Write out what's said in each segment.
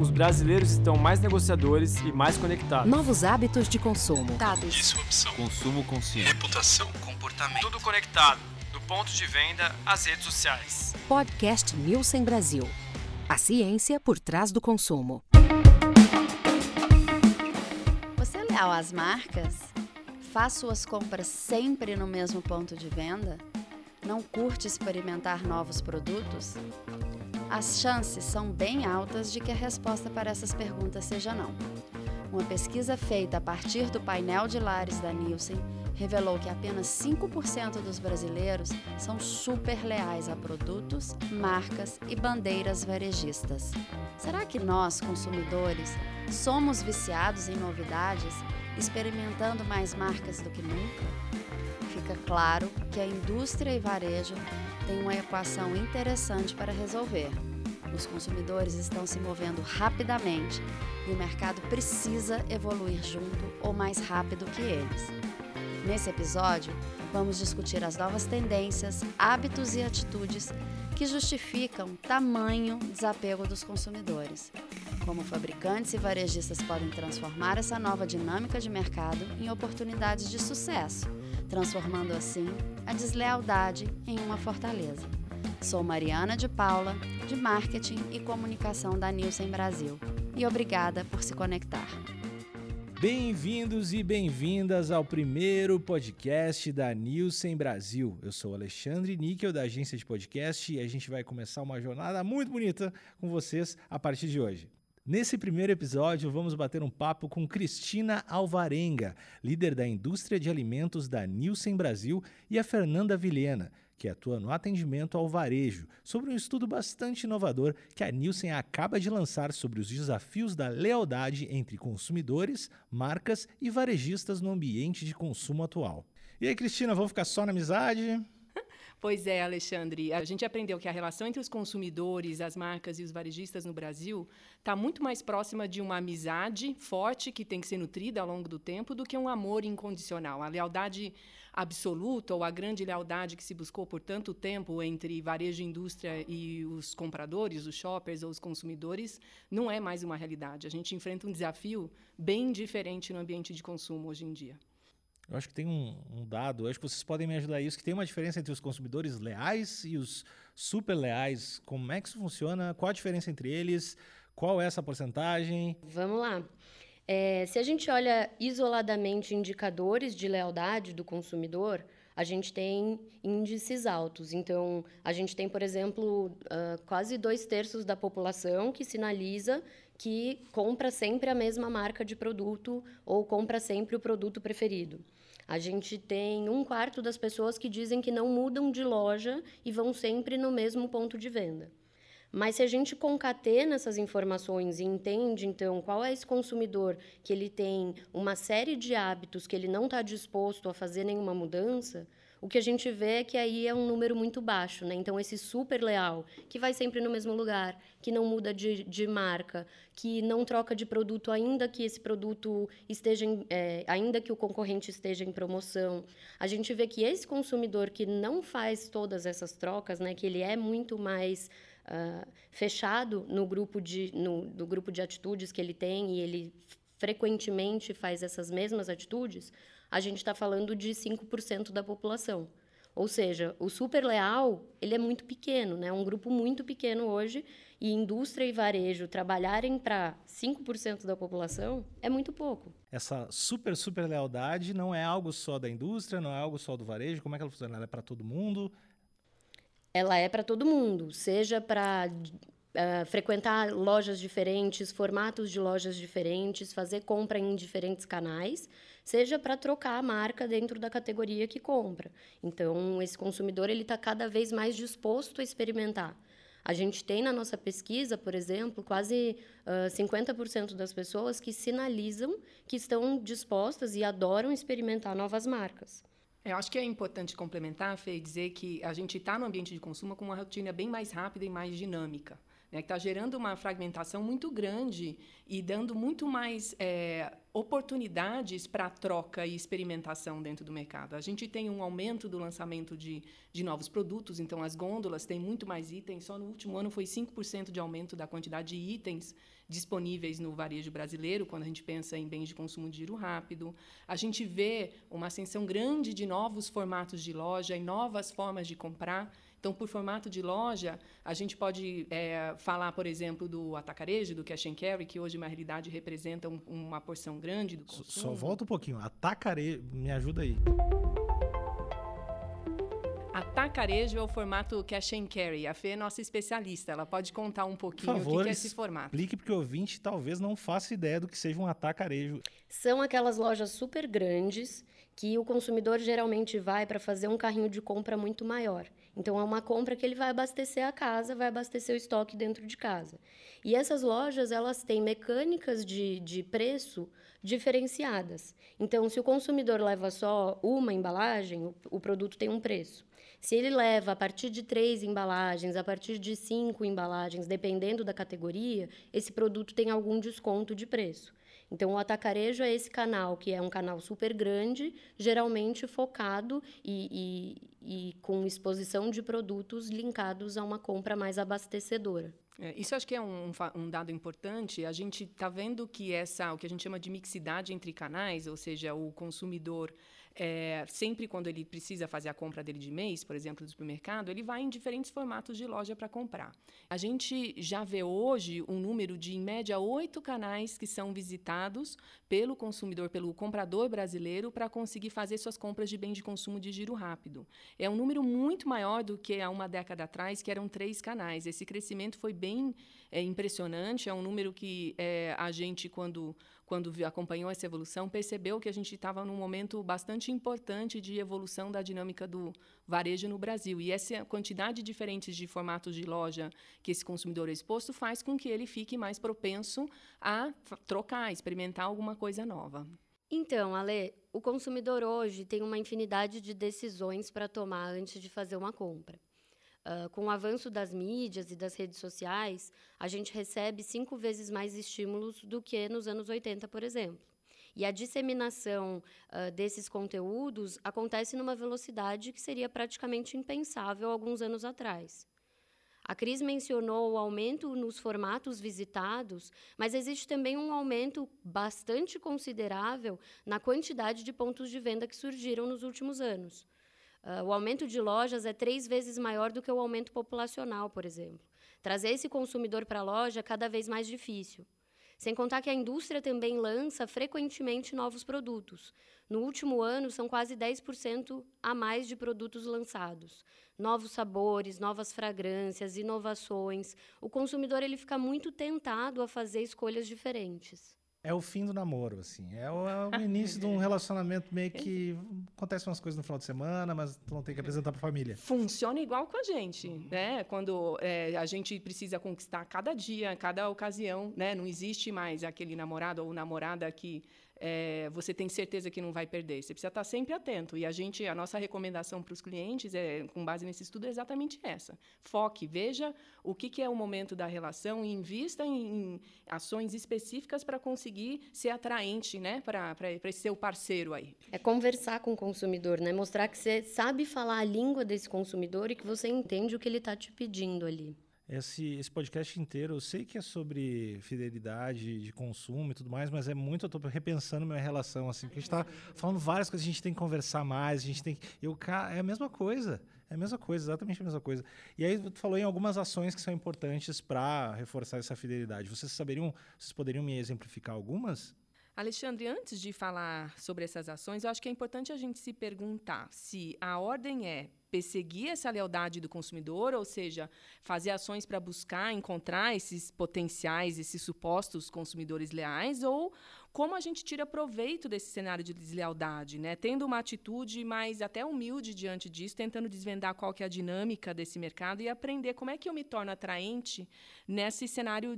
Os brasileiros estão mais negociadores e mais conectados. Novos hábitos de consumo. Dados. Disrupção. Consumo consciente. Reputação. Comportamento. Tudo conectado, do ponto de venda às redes sociais. Podcast Nielsen Brasil. A ciência por trás do consumo. Você é leal às marcas? Faz suas compras sempre no mesmo ponto de venda? Não curte experimentar novos produtos? As chances são bem altas de que a resposta para essas perguntas seja não. Uma pesquisa feita a partir do painel de lares da Nielsen revelou que apenas 5% dos brasileiros são super leais a produtos, marcas e bandeiras varejistas. Será que nós, consumidores, somos viciados em novidades, experimentando mais marcas do que nunca? Fica claro que a indústria e varejo têm uma equação interessante para resolver. Os consumidores estão se movendo rapidamente e o mercado precisa evoluir junto ou mais rápido que eles. Nesse episódio, vamos discutir as novas tendências, hábitos e atitudes que justificam tamanho desapego dos consumidores. Como fabricantes e varejistas podem transformar essa nova dinâmica de mercado em oportunidades de sucesso, transformando assim a deslealdade em uma fortaleza. Sou Mariana de Paula, de Marketing e Comunicação da Nielsen Brasil, e obrigada por se conectar. Bem-vindos e bem-vindas ao primeiro podcast da Nielsen Brasil. Eu sou Alexandre Níquel, da agência de podcast, e a gente vai começar uma jornada muito bonita com vocês a partir de hoje. Nesse primeiro episódio, vamos bater um papo com Cristina Alvarenga, líder da indústria de alimentos da Nielsen Brasil, e a Fernanda Vilhena, que atua no atendimento ao varejo, sobre um estudo bastante inovador que a Nielsen acaba de lançar sobre os desafios da lealdade entre consumidores, marcas e varejistas no ambiente de consumo atual. E aí, Cristina, vamos ficar só na amizade? Pois é, Alexandre. A gente aprendeu que a relação entre os consumidores, as marcas e os varejistas no Brasil está muito mais próxima de uma amizade forte que tem que ser nutrida ao longo do tempo do que um amor incondicional. A lealdade absoluta ou a grande lealdade que se buscou por tanto tempo entre varejo e indústria e os compradores, os shoppers ou os consumidores, não é mais uma realidade. A gente enfrenta um desafio bem diferente no ambiente de consumo hoje em dia. Eu acho que tem um, um dado, acho que vocês podem me ajudar isso, que tem uma diferença entre os consumidores leais e os super leais. Como é que isso funciona? Qual a diferença entre eles? Qual é essa porcentagem? Vamos lá. É, se a gente olha isoladamente indicadores de lealdade do consumidor, a gente tem índices altos. Então, a gente tem, por exemplo, uh, quase dois terços da população que sinaliza que compra sempre a mesma marca de produto ou compra sempre o produto preferido. A gente tem um quarto das pessoas que dizem que não mudam de loja e vão sempre no mesmo ponto de venda. Mas se a gente concatena essas informações e entende, então, qual é esse consumidor que ele tem uma série de hábitos que ele não está disposto a fazer nenhuma mudança, o que a gente vê é que aí é um número muito baixo, né? Então, esse super leal, que vai sempre no mesmo lugar, que não muda de, de marca, que não troca de produto, ainda que esse produto esteja, em, é, ainda que o concorrente esteja em promoção. A gente vê que esse consumidor que não faz todas essas trocas, né? Que ele é muito mais uh, fechado no grupo, de, no, do grupo de atitudes que ele tem e ele frequentemente faz essas mesmas atitudes, a gente está falando de 5% da população. Ou seja, o super leal, ele é muito pequeno, né? Um grupo muito pequeno hoje e indústria e varejo trabalharem para 5% da população é muito pouco. Essa super super lealdade não é algo só da indústria, não é algo só do varejo, como é que ela funciona? Ela é para todo mundo? Ela é para todo mundo, seja para Uh, frequentar lojas diferentes, formatos de lojas diferentes, fazer compra em diferentes canais, seja para trocar a marca dentro da categoria que compra. Então, esse consumidor ele está cada vez mais disposto a experimentar. A gente tem na nossa pesquisa, por exemplo, quase uh, 50% das pessoas que sinalizam que estão dispostas e adoram experimentar novas marcas. Eu acho que é importante complementar, Fê, e dizer que a gente está no ambiente de consumo com uma rotina bem mais rápida e mais dinâmica. né, que está gerando uma fragmentação muito grande e dando muito mais é, oportunidades para troca e experimentação dentro do mercado. A gente tem um aumento do lançamento de, de novos produtos, então as gôndolas têm muito mais itens. Só no último ano foi 5% de aumento da quantidade de itens disponíveis no varejo brasileiro, quando a gente pensa em bens de consumo de giro rápido. A gente vê uma ascensão grande de novos formatos de loja e novas formas de comprar. Então, por formato de loja, a gente pode é, falar, por exemplo, do atacarejo, do cash and carry, que hoje, na realidade, representa um, uma porção grande do consumo. Só volta um pouquinho. Atacarejo, me ajuda aí. Atacarejo é o formato cash and carry. A Fê é nossa especialista, ela pode contar um pouquinho favor, o que é esse formato. Explique, porque o ouvinte talvez não faça ideia do que seja um atacarejo. São aquelas lojas super grandes que o consumidor geralmente vai para fazer um carrinho de compra muito maior. Então, é uma compra que ele vai abastecer a casa, vai abastecer o estoque dentro de casa. E essas lojas, elas têm mecânicas de, de preço diferenciadas. Então, se o consumidor leva só uma embalagem, o, o produto tem um preço. Se ele leva a partir de três embalagens, a partir de cinco embalagens, dependendo da categoria, esse produto tem algum desconto de preço. Então, o atacarejo é esse canal, que é um canal super grande, geralmente focado e, e, e com exposição de produtos linkados a uma compra mais abastecedora. É, isso acho que é um, um, dado importante. A gente está vendo que essa, o que a gente chama de mixidade entre canais, ou seja, o consumidor é, sempre quando ele precisa fazer a compra dele de mês, por exemplo, do supermercado, ele vai em diferentes formatos de loja para comprar. A gente já vê hoje um número de, em média, oito canais que são visitados pelo consumidor, pelo comprador brasileiro, para conseguir fazer suas compras de bem de consumo de giro rápido. É um número muito maior do que há uma década atrás, que eram três canais. Esse crescimento foi bem é, impressionante, é um número que é, a gente, quando quando acompanhou essa evolução, percebeu que a gente estava num momento bastante importante de evolução da dinâmica do varejo no Brasil. E essa quantidade diferente de formatos de loja que esse consumidor é exposto faz com que ele fique mais propenso a trocar, experimentar alguma coisa nova. Então, Ale, o consumidor hoje tem uma infinidade de decisões para tomar antes de fazer uma compra. Uh, com o avanço das mídias e das redes sociais, a gente recebe cinco vezes mais estímulos do que nos anos 80, por exemplo. E a disseminação uh, desses conteúdos acontece numa velocidade que seria praticamente impensável alguns anos atrás. A Cris mencionou o aumento nos formatos visitados, mas existe também um aumento bastante considerável na quantidade de pontos de venda que surgiram nos últimos anos. Uh, o aumento de lojas é três vezes maior do que o aumento populacional, por exemplo. Trazer esse consumidor para a loja é cada vez mais difícil. Sem contar que a indústria também lança frequentemente novos produtos. No último ano, são quase 10% a mais de produtos lançados. Novos sabores, novas fragrâncias, inovações. O consumidor ele fica muito tentado a fazer escolhas diferentes é o fim do namoro, assim. É o, é o início de um relacionamento meio que acontecem umas coisas no final de semana, mas tu não tem que apresentar para a família. Funciona igual com a gente, né? Quando é, a gente precisa conquistar cada dia, cada ocasião, né? Não existe mais aquele namorado ou namorada que é, você tem certeza que não vai perder. Você precisa estar sempre atento. E a gente, a nossa recomendação para os clientes, é, com base nesse estudo, é exatamente essa. Foque, veja o que, que é o momento da relação e invista em, em ações específicas para conseguir ser atraente né, para esse seu parceiro aí. É conversar com o consumidor, né? mostrar que você sabe falar a língua desse consumidor e que você entende o que ele está te pedindo ali. Esse, esse podcast inteiro, eu sei que é sobre fidelidade de consumo e tudo mais, mas é muito, eu tô repensando minha relação, assim, porque a gente tá falando várias coisas, a gente tem que conversar mais, a gente tem que... Eu, é a mesma coisa, é a mesma coisa, exatamente a mesma coisa. E aí tu falou em algumas ações que são importantes para reforçar essa fidelidade. Vocês saberiam, vocês poderiam me exemplificar algumas? Alexandre, antes de falar sobre essas ações, eu acho que é importante a gente se perguntar se a ordem é perseguir essa lealdade do consumidor, ou seja, fazer ações para buscar encontrar esses potenciais, esses supostos consumidores leais, ou como a gente tira proveito desse cenário de deslealdade, né? Tendo uma atitude mais até humilde diante disso, tentando desvendar qual que é a dinâmica desse mercado e aprender como é que eu me torno atraente nesse cenário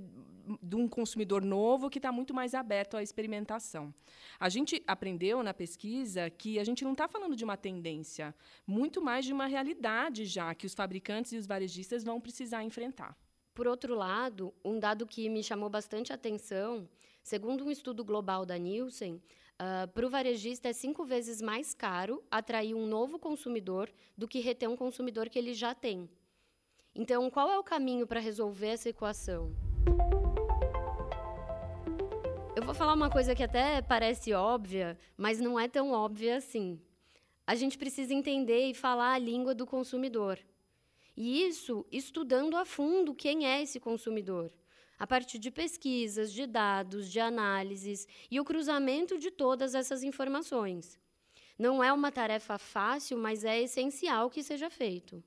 de um consumidor novo que está muito mais aberto à experimentação. A gente aprendeu na pesquisa que a gente não está falando de uma tendência, muito mais de uma realidade já que os fabricantes e os varejistas vão precisar enfrentar. Por outro lado, um dado que me chamou bastante atenção, segundo um estudo global da Nielsen, uh, para o varejista é cinco vezes mais caro atrair um novo consumidor do que reter um consumidor que ele já tem. Então, qual é o caminho para resolver essa equação? Eu vou falar uma coisa que até parece óbvia, mas não é tão óbvia assim. A gente precisa entender e falar a língua do consumidor. E isso estudando a fundo quem é esse consumidor, a partir de pesquisas, de dados, de análises e o cruzamento de todas essas informações. Não é uma tarefa fácil, mas é essencial que seja feito.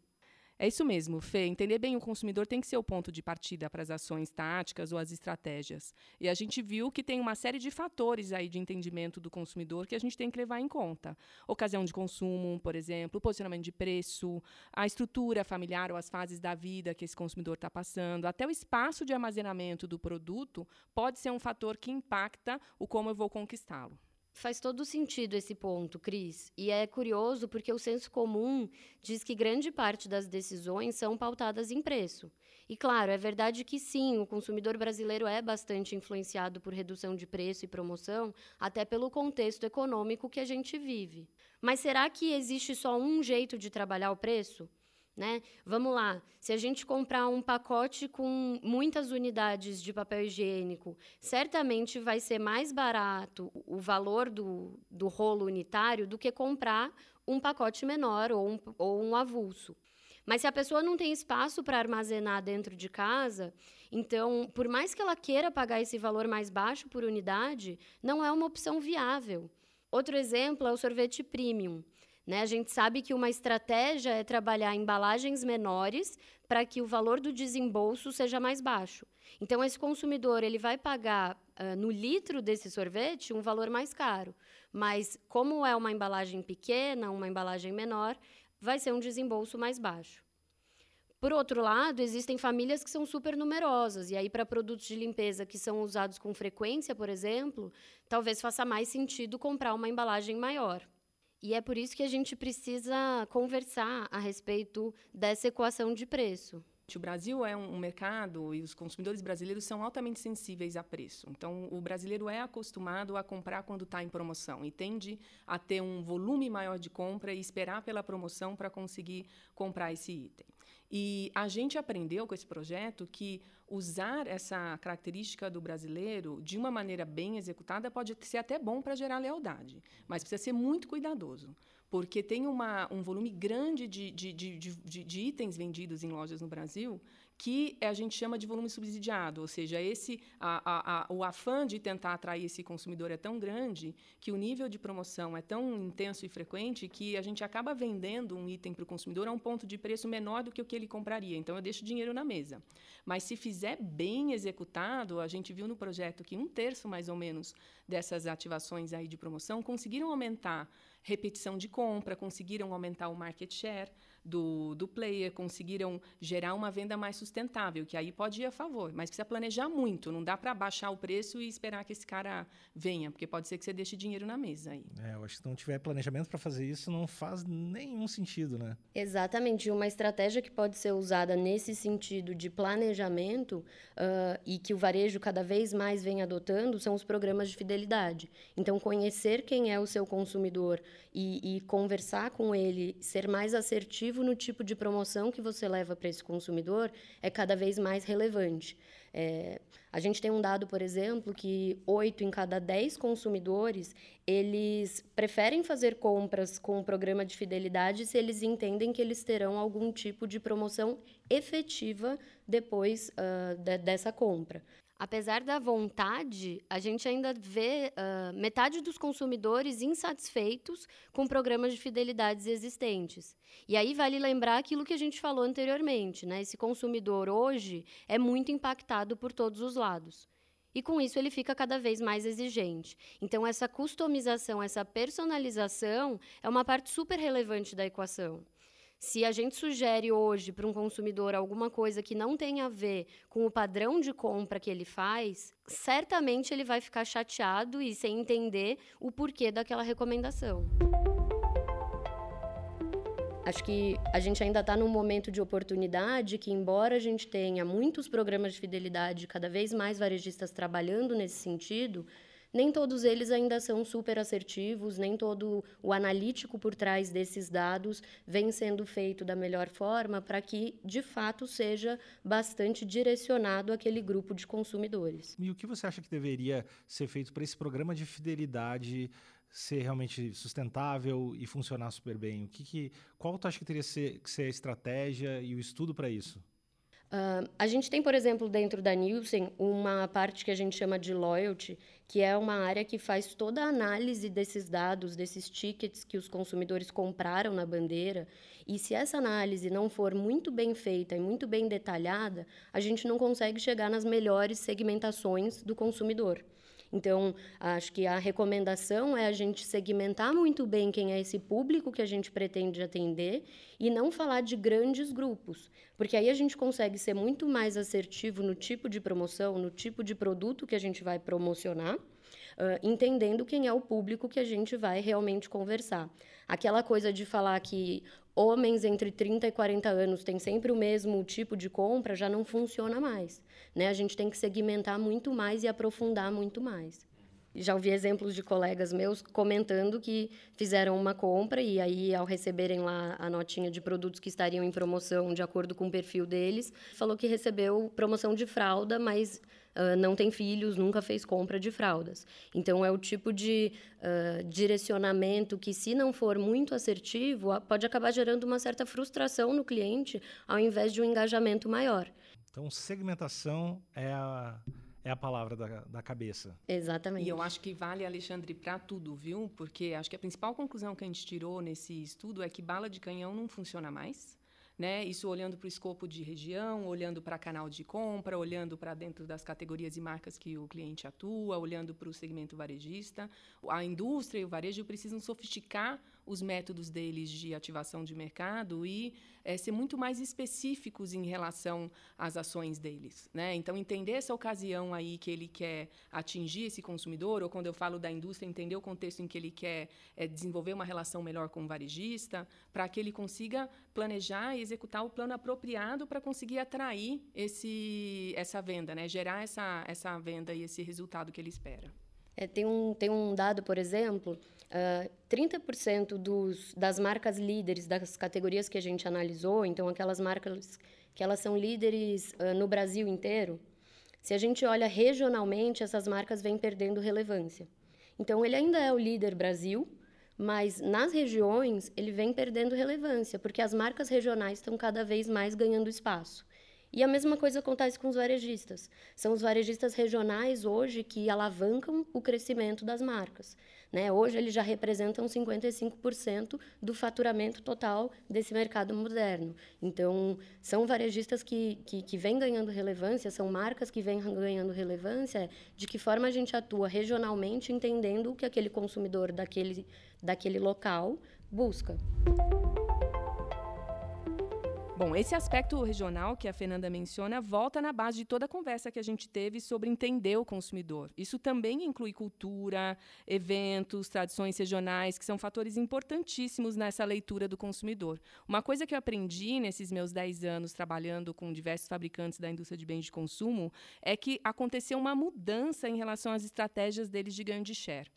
É isso mesmo, Fê. Entender bem o consumidor tem que ser o ponto de partida para as ações táticas ou as estratégias. E a gente viu que tem uma série de fatores aí de entendimento do consumidor que a gente tem que levar em conta. Ocasião de consumo, por exemplo, posicionamento de preço, a estrutura familiar ou as fases da vida que esse consumidor está passando, até o espaço de armazenamento do produto pode ser um fator que impacta o como eu vou conquistá-lo. Faz todo sentido esse ponto, Cris. E é curioso porque o senso comum diz que grande parte das decisões são pautadas em preço. E claro, é verdade que sim, o consumidor brasileiro é bastante influenciado por redução de preço e promoção, até pelo contexto econômico que a gente vive. Mas será que existe só um jeito de trabalhar o preço? Né? Vamos lá, se a gente comprar um pacote com muitas unidades de papel higiênico, certamente vai ser mais barato o valor do, do rolo unitário do que comprar um pacote menor ou um, ou um avulso. Mas se a pessoa não tem espaço para armazenar dentro de casa, então, por mais que ela queira pagar esse valor mais baixo por unidade, não é uma opção viável. Outro exemplo é o sorvete premium. Né? A gente sabe que uma estratégia é trabalhar embalagens menores para que o valor do desembolso seja mais baixo. Então, esse consumidor ele vai pagar uh, no litro desse sorvete um valor mais caro. Mas, como é uma embalagem pequena, uma embalagem menor, vai ser um desembolso mais baixo. Por outro lado, existem famílias que são super numerosas, e aí, para produtos de limpeza que são usados com frequência, por exemplo, talvez faça mais sentido comprar uma embalagem maior. E é por isso que a gente precisa conversar a respeito dessa equação de preço. O Brasil é um mercado e os consumidores brasileiros são altamente sensíveis a preço. Então, o brasileiro é acostumado a comprar quando está em promoção e tende a ter um volume maior de compra e esperar pela promoção para conseguir comprar esse item. E a gente aprendeu com esse projeto que usar essa característica do brasileiro de uma maneira bem executada pode ser até bom para gerar lealdade, mas precisa ser muito cuidadoso, porque tem uma, um volume grande de, de, de, de, itens vendidos em lojas no Brasil que a gente chama de volume subsidiado, ou seja, esse a, a, a, o afã de tentar atrair esse consumidor é tão grande que o nível de promoção é tão intenso e frequente que a gente acaba vendendo um item para o consumidor a um ponto de preço menor do que o que ele compraria. Então, eu deixo dinheiro na mesa. Mas se fizer bem executado, a gente viu no projeto que um terço mais ou menos dessas ativações aí de promoção conseguiram aumentar repetição de compra, conseguiram aumentar o market share do, do player, conseguiram gerar uma venda mais sustentável, que aí pode ir a favor, mas precisa planejar muito, não dá para baixar o preço e esperar que esse cara venha, porque pode ser que você deixe dinheiro na mesa aí. É, eu acho que se não tiver planejamento para fazer isso, não faz nenhum sentido, né? Exatamente, uma estratégia que pode ser usada nesse sentido de planejamento uh, e que o varejo cada vez mais vem adotando são os programas de fidelidade. Então, conhecer quem é o seu consumidor e, e conversar com ele, ser mais assertivo no tipo de promoção que você leva para esse consumidor é cada vez mais relevante. É, a gente tem um dado, por exemplo, que 8 em cada 10 consumidores, eles preferem fazer compras com o programa de fidelidade se eles entendem que eles terão algum tipo de promoção efetiva depois uh, de, dessa compra. Apesar da vontade, a gente ainda vê uh, metade dos consumidores insatisfeitos com programas de fidelidades existentes. E aí vale lembrar aquilo que a gente falou anteriormente, né? Esse consumidor hoje é muito impactado por todos os lados. E com isso ele fica cada vez mais exigente. Então essa customização, essa personalização é uma parte super relevante da equação. Se a gente sugere hoje para um consumidor alguma coisa que não tem a ver com o padrão de compra que ele faz, certamente ele vai ficar chateado e sem entender o porquê daquela recomendação. Acho que a gente ainda está num momento de oportunidade que, embora a gente tenha muitos programas de fidelidade, cada vez mais varejistas trabalhando nesse sentido, nem todos eles ainda são super assertivos, nem todo o analítico por trás desses dados vem sendo feito da melhor forma para que, de fato, seja bastante direcionado àquele grupo de consumidores. E o que você acha que deveria ser feito para esse programa de fidelidade ser realmente sustentável e funcionar super bem? O que, que qual tu acha que teria que ser, que ser a estratégia e o estudo para isso? Uh, a gente tem, por exemplo, dentro da Nielsen, uma parte que a gente chama de loyalty, que é uma área que faz toda a análise desses dados, desses tickets que os consumidores compraram na bandeira. E se essa análise não for muito bem feita e muito bem detalhada, a gente não consegue chegar nas melhores segmentações do consumidor. Então, acho que a recomendação é a gente segmentar muito bem quem é esse público que a gente pretende atender e não falar de grandes grupos, porque aí a gente consegue ser muito mais assertivo no tipo de promoção, no tipo de produto que a gente vai promocionar. Uh, entendendo quem é o público que a gente vai realmente conversar. Aquela coisa de falar que homens entre 30 e 40 anos têm sempre o mesmo tipo de compra já não funciona mais. Né? A gente tem que segmentar muito mais e aprofundar muito mais. Já ouvi exemplos de colegas meus comentando que fizeram uma compra e aí, ao receberem lá a notinha de produtos que estariam em promoção de acordo com o perfil deles, falou que recebeu promoção de fralda, mas uh, não tem filhos, nunca fez compra de fraldas. Então, é o tipo de uh, direcionamento que, se não for muito assertivo, pode acabar gerando uma certa frustração no cliente, ao invés de um engajamento maior. Então, segmentação é a é a palavra da, da cabeça. Exatamente. E eu acho que vale, Alexandre, para tudo, viu? Porque acho que a principal conclusão que a gente tirou nesse estudo é que bala de canhão não funciona mais. Né? Isso olhando para o escopo de região, olhando para canal de compra, olhando para dentro das categorias e marcas que o cliente atua, olhando para o segmento varejista. A indústria e o varejo precisam sofisticar os métodos deles de ativação de mercado e é, ser muito mais específicos em relação às ações deles. Né? Então, entender essa ocasião aí que ele quer atingir esse consumidor, ou quando eu falo da indústria, entender o contexto em que ele quer é, desenvolver uma relação melhor com o varejista, para que ele consiga planejar e executar o plano apropriado para conseguir atrair esse, essa venda, né? gerar essa, essa venda e esse resultado que ele espera. É, tem, um, tem um dado, por exemplo, uh, 30% dos, das marcas líderes das categorias que a gente analisou, então aquelas marcas que elas são líderes uh, no Brasil inteiro, se a gente olha regionalmente, essas marcas vêm perdendo relevância. Então, ele ainda é o líder Brasil, mas nas regiões ele vem perdendo relevância, porque as marcas regionais estão cada vez mais ganhando espaço. E a mesma coisa acontece com os varejistas. São os varejistas regionais hoje que alavancam o crescimento das marcas. Né? Hoje eles já representam 55% do faturamento total desse mercado moderno. Então, são varejistas que, que, que vêm ganhando relevância, são marcas que vêm ganhando relevância, de que forma a gente atua regionalmente, entendendo o que aquele consumidor daquele, daquele local busca. Bom, esse aspecto regional que a Fernanda menciona volta na base de toda a conversa que a gente teve sobre entender o consumidor. Isso também inclui cultura, eventos, tradições regionais, que são fatores importantíssimos nessa leitura do consumidor. Uma coisa que eu aprendi nesses meus 10 anos trabalhando com diversos fabricantes da indústria de bens de consumo é que aconteceu uma mudança em relação às estratégias deles de ganho de share.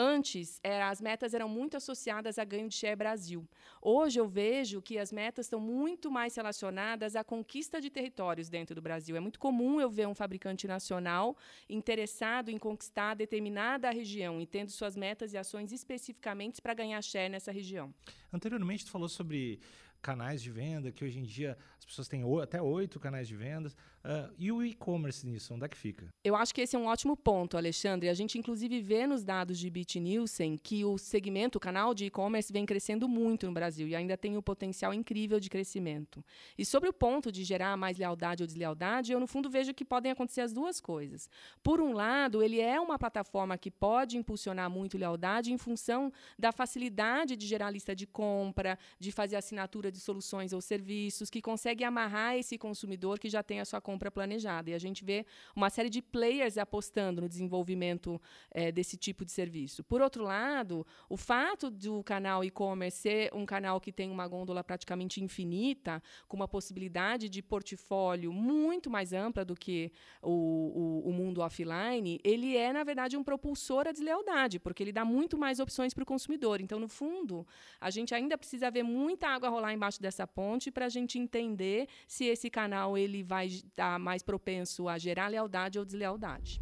Antes, era, as metas eram muito associadas a ganho de share Brasil. Hoje, eu vejo que as metas estão muito mais relacionadas à conquista de territórios dentro do Brasil. É muito comum eu ver um fabricante nacional interessado em conquistar determinada região e tendo suas metas e ações especificamente para ganhar share nessa região. Anteriormente, tu falou sobre canais de venda, que hoje em dia as pessoas têm até oito canais de vendas. Uh, e o e-commerce nisso, onde é que fica? Eu acho que esse é um ótimo ponto, Alexandre. A gente, inclusive, vê nos dados de BitNielsen que o segmento, o canal de e-commerce, vem crescendo muito no Brasil e ainda tem um potencial incrível de crescimento. E sobre o ponto de gerar mais lealdade ou deslealdade, eu, no fundo, vejo que podem acontecer as duas coisas. Por um lado, ele é uma plataforma que pode impulsionar muito lealdade em função da facilidade de gerar lista de compra, de fazer assinatura compra de soluções ou serviços, que consegue amarrar esse consumidor que já tem a sua compra planejada. E a gente vê uma série de players apostando no desenvolvimento é, desse tipo de serviço. Por outro lado, o fato do canal e-commerce ser um canal que tem uma gôndola praticamente infinita, com uma possibilidade de portfólio muito mais ampla do que o, o, o mundo offline, ele é, na verdade, um propulsor à deslealdade, porque ele dá muito mais opções para o consumidor. Então, no fundo, a gente ainda precisa ver muita água rolar embaixo dessa ponte para a gente entender se esse canal ele vai estar mais propenso a gerar lealdade ou deslealdade.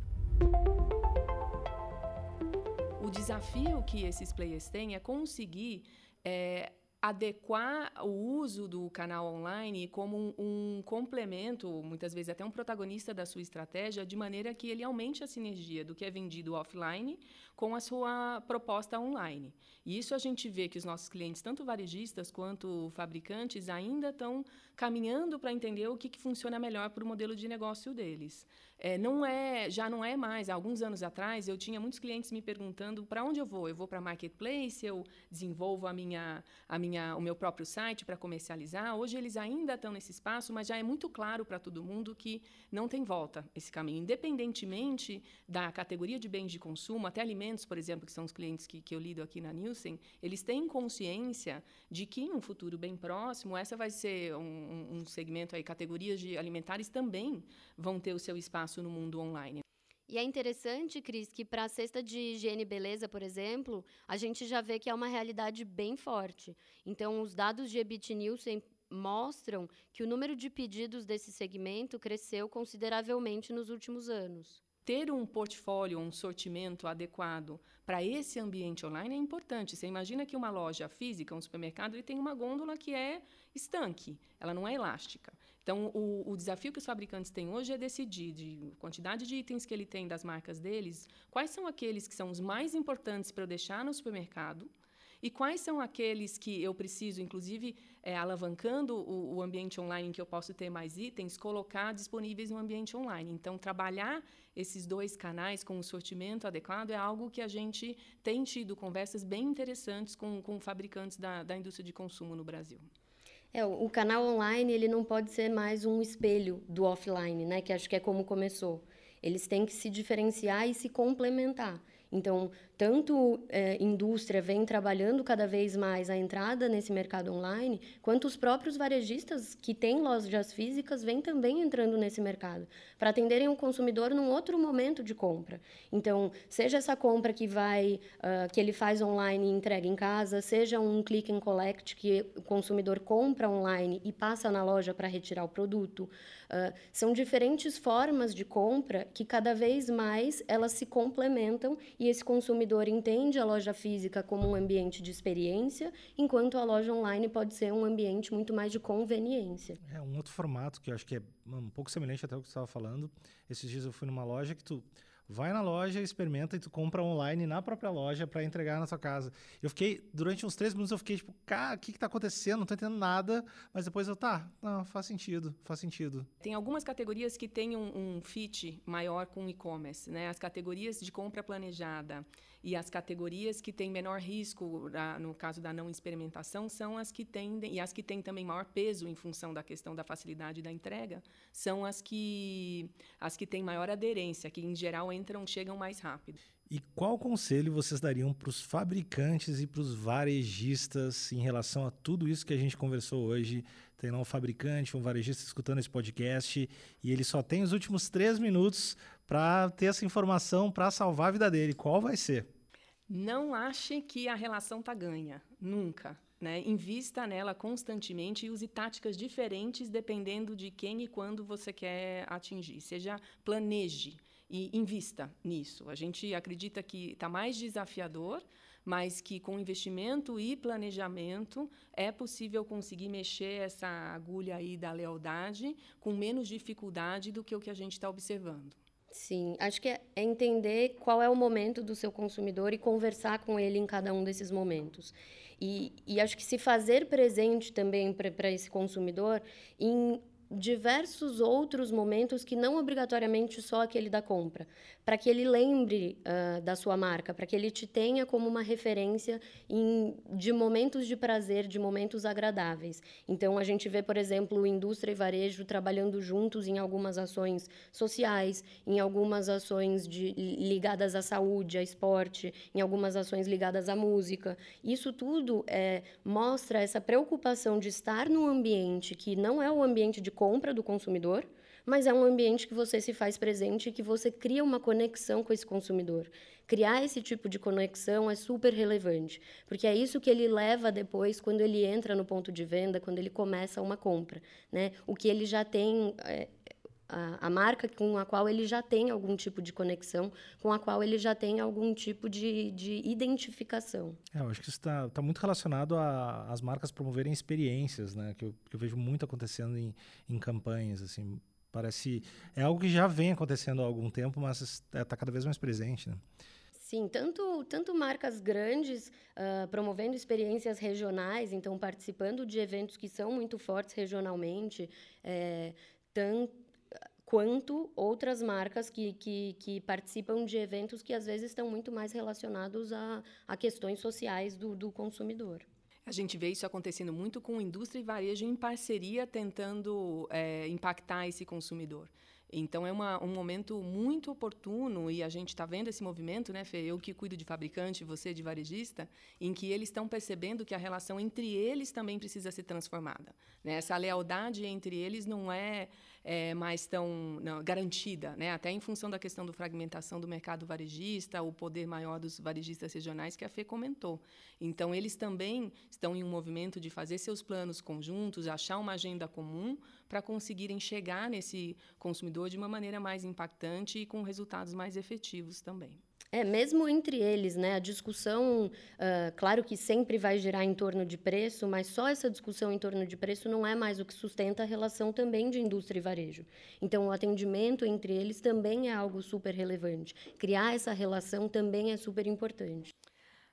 O desafio que esses players têm é conseguir é, adequar o uso do canal online como um, um, complemento, muitas vezes até um protagonista da sua estratégia, de maneira que ele aumente a sinergia do que é vendido offline com a sua proposta online. E isso a gente vê que os nossos clientes, tanto varejistas quanto fabricantes, ainda estão caminhando para entender o que, que funciona melhor para o modelo de negócio deles. É, não é, já não é mais. Há alguns anos atrás, eu tinha muitos clientes me perguntando para onde eu vou. Eu vou para marketplace, eu desenvolvo a minha, a minha, o meu próprio site para comercializar. Hoje eles ainda estão nesse espaço, mas já é muito claro para todo mundo que não tem volta esse caminho, independentemente da categoria de bens de consumo, até alimentos, por exemplo, que são os clientes que, que eu lido aqui na Nielsen, eles têm consciência de que em um futuro bem próximo essa vai ser um, um segmento aí, categorias de alimentares também vão ter o seu espaço no mundo online. E é interessante, Cris, que para a cesta de higiene e beleza, por exemplo, a gente já vê que é uma realidade bem forte. Então, os dados de Ebit Nielsen mostram que o número de pedidos desse segmento cresceu consideravelmente nos últimos anos ter um portfólio, um sortimento adequado para esse ambiente online é importante. Você imagina que uma loja física, um supermercado, ele tem uma gôndola que é estanque, ela não é elástica. Então, o, o, desafio que os fabricantes têm hoje é decidir de quantidade de itens que ele tem das marcas deles, quais são aqueles que são os mais importantes para eu deixar no supermercado e quais são aqueles que eu preciso, inclusive, é, alavancando o, o, ambiente online em que eu posso ter mais itens, colocar disponíveis no ambiente online. Então, trabalhar esses dois canais com o sortimento adequado é algo que a gente tem tido conversas bem interessantes com, com fabricantes da, da indústria de consumo no Brasil. É, o canal online ele não pode ser mais um espelho do offline, né? Que acho que é como começou. Eles têm que se diferenciar e se complementar. Então, tanto é, indústria vem trabalhando cada vez mais a entrada nesse mercado online, quanto os próprios varejistas que têm lojas físicas vêm também entrando nesse mercado, para atenderem o consumidor num outro momento de compra. Então, seja essa compra que vai uh, que ele faz online e entrega em casa, seja um click and collect que o consumidor compra online e passa na loja para retirar o produto, uh, são diferentes formas de compra que cada vez mais elas se complementam e esse consumidor entende a loja física como um ambiente de experiência, enquanto a loja online pode ser um ambiente muito mais de conveniência. É um outro formato que eu acho que é um pouco semelhante até ao que você estava falando. Esses dias eu fui numa loja que tu Vai na loja, experimenta e tu compra online na própria loja para entregar na sua casa. Eu fiquei, durante uns três minutos, eu fiquei tipo, cara, o que que tá acontecendo? Não tô entendendo nada. Mas depois eu, tá, não, faz sentido, faz sentido. Tem algumas categorias que têm um, um fit maior com e-commerce, né? As categorias de compra planejada e as categorias que têm menor risco, no caso da não experimentação, são as que tendem, e as que têm também maior peso em função da questão da facilidade da entrega, são as que, as que têm maior aderência, que em geral entram, chegam mais rápido. E qual conselho vocês dariam para os fabricantes e para os varejistas em relação a tudo isso que a gente conversou hoje? Tem lá um fabricante, um varejista escutando esse podcast e ele só tem os últimos três minutos para ter essa informação para salvar a vida dele. Qual vai ser? Não ache que a relação está ganha, nunca. Né? Invista nela constantemente e use táticas diferentes dependendo de quem e quando você quer atingir. Seja planeje e invista nisso. A gente acredita que está mais desafiador, mas que com investimento e planejamento é possível conseguir mexer essa agulha aí da lealdade com menos dificuldade do que o que a gente está observando. Sim, acho que é entender qual é o momento do seu consumidor e conversar com ele em cada um desses momentos. E, e acho que se fazer presente também para esse consumidor em diversos outros momentos que não obrigatoriamente só aquele da compra, para que ele lembre uh, da sua marca, para que ele te tenha como uma referência em, de momentos de prazer, de momentos agradáveis. Então a gente vê, por exemplo, indústria e varejo trabalhando juntos em algumas ações sociais, em algumas ações de, ligadas à saúde, a esporte, em algumas ações ligadas à música. Isso tudo é, mostra essa preocupação de estar num ambiente que não é o ambiente de compra do consumidor, mas é um ambiente que você se faz presente e que você cria uma conexão com esse consumidor. Criar esse tipo de conexão é super relevante, porque é isso que ele leva depois quando ele entra no ponto de venda, quando ele começa uma compra. Né? O que ele já tem. É, a, a, marca com a qual ele já tem algum tipo de conexão, com a qual ele já tem algum tipo de, de identificação. É, eu acho que isso está tá muito relacionado às marcas promoverem experiências, né? Que eu, que eu vejo muito acontecendo em, em campanhas, assim. Parece. É algo que já vem acontecendo há algum tempo, mas está é, cada vez mais presente, né? Sim, tanto, tanto marcas grandes uh, promovendo experiências regionais, então participando de eventos que são muito fortes regionalmente, é, tanto, quanto outras marcas que, que, que, participam de eventos que às vezes estão muito mais relacionados a, a questões sociais do, do consumidor. A gente vê isso acontecendo muito com indústria e varejo em parceria, tentando é, impactar esse consumidor. Então é uma, um momento muito oportuno e a gente está vendo esse movimento, né, Fê? Eu que cuido de fabricante, você de varejista, em que eles estão percebendo que a relação entre eles também precisa ser transformada. Né? Essa lealdade entre eles não é, é mais tão não, garantida, né? Até em função da questão da fragmentação do mercado varejista, o poder maior dos varejistas regionais que a Fê comentou. Então eles também estão em um movimento de fazer seus planos conjuntos, achar uma agenda comum para conseguirem chegar nesse consumidor de uma maneira mais impactante e com resultados mais efetivos também. É, mesmo entre eles, né? A discussão, uh, claro que sempre vai girar em torno de preço, mas só essa discussão em torno de preço não é mais o que sustenta a relação também de indústria e varejo. Então, o atendimento entre eles também é algo super relevante. Criar essa relação também é super importante.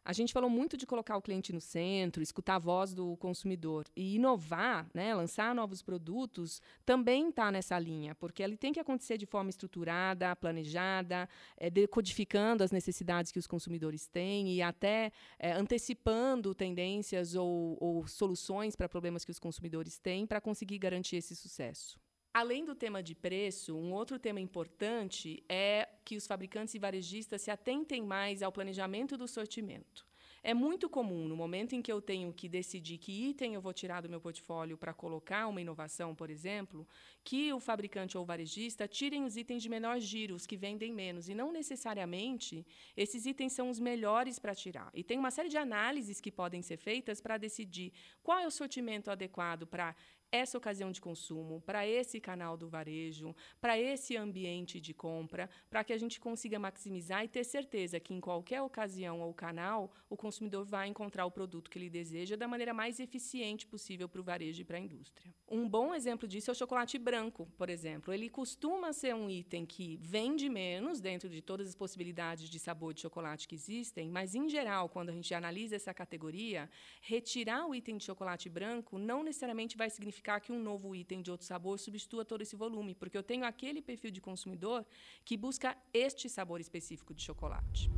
A gente falou muito de colocar o cliente no centro, escutar a voz do consumidor e inovar, né, lançar novos produtos, também está nessa linha, porque ele tem que acontecer de forma estruturada, planejada, é, decodificando as necessidades que os consumidores têm e até é, antecipando tendências ou, ou soluções para problemas que os consumidores têm para conseguir garantir esse sucesso. Além do tema de preço, um outro tema importante é que os fabricantes e varejistas se atentem mais ao planejamento do sortimento. É muito comum, no momento em que eu tenho que decidir que item eu vou tirar do meu portfólio para colocar uma inovação, por exemplo, que o fabricante ou o varejista tirem os itens de menor giro, os que vendem menos. E não necessariamente esses itens são os melhores para tirar. E tem uma série de análises que podem ser feitas para decidir qual é o sortimento adequado para essa ocasião de consumo, para esse canal do varejo, para esse ambiente de compra, para que a gente consiga maximizar e ter certeza que em qualquer ocasião ou canal o consumidor vai encontrar o produto que ele deseja da maneira mais eficiente possível para o varejo e para a indústria. Um bom exemplo disso é o chocolate branco, por exemplo. Ele costuma ser um item que vende menos dentro de todas as possibilidades de sabor de chocolate que existem, mas em geral, quando a gente analisa essa categoria, retirar o item de chocolate branco não necessariamente vai significar que um novo item de outro sabor substitua todo esse volume, porque eu tenho aquele perfil de consumidor que busca este sabor específico de chocolate.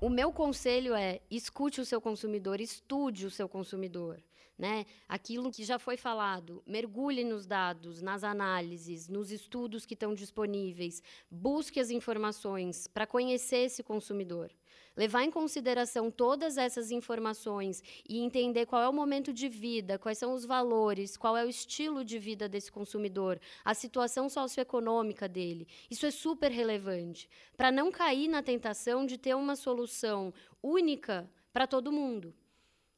O meu conselho é escute o seu consumidor, estude o seu consumidor. Né? Aquilo que já foi falado, mergulhe nos dados, nas análises, nos estudos que estão disponíveis, busque as informações para conhecer esse consumidor levar em consideração todas essas informações e entender qual é o momento de vida, quais são os valores, qual é o estilo de vida desse consumidor, a situação socioeconômica dele. Isso é super relevante para não cair na tentação de ter uma solução única para todo mundo.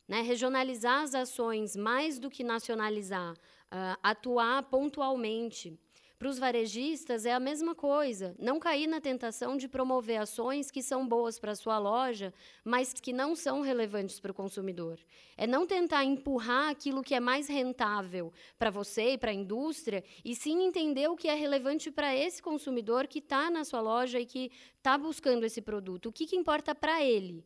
Né? Regionalizar as ações mais do que nacionalizar, uh, atuar pontualmente. Para os varejistas é a mesma coisa, não cair na tentação de promover ações que são boas para a sua loja, mas que não são relevantes para o consumidor. É não tentar empurrar aquilo que é mais rentável para você e para a indústria, e sim entender o que é relevante para esse consumidor que está na sua loja e que está buscando esse produto. O que, que importa para ele?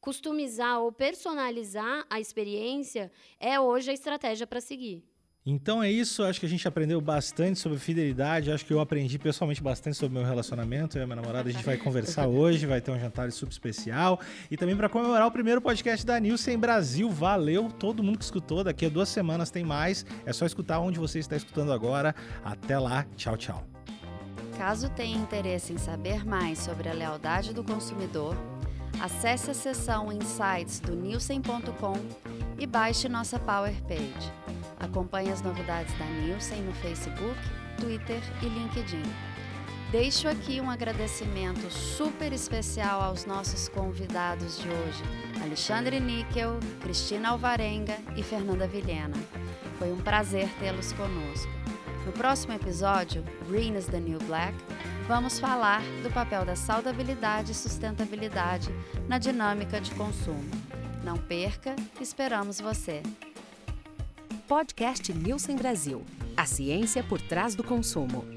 customizar ou personalizar a experiência é hoje a estratégia para seguir. Então é isso, acho que a gente aprendeu bastante sobre fidelidade, acho que eu aprendi pessoalmente bastante sobre meu relacionamento, eu e a minha namorada, a gente vai conversar hoje, vai ter um jantar super especial e também para comemorar o primeiro podcast da Nielsen Brasil, valeu todo mundo que escutou, daqui a duas semanas tem mais, é só escutar onde você está escutando agora, até lá, tchau, tchau. Caso tenha interesse em saber mais sobre a lealdade do consumidor, acesse a seção Insights do Nielsen.com e baixe nossa Power Page. Acompanhe as novidades da Nielsen no Facebook, Twitter e LinkedIn. Deixo aqui um agradecimento super especial aos nossos convidados de hoje, Alexandre Níquel, Cristina Alvarenga e Fernanda Vilhena. Foi um prazer tê-los conosco. No próximo episódio, Green is the New Black, vamos falar do papel da saudabilidade e sustentabilidade na dinâmica de consumo. Não perca, esperamos você! Podcast Nielsen Brasil. A ciência por trás do consumo.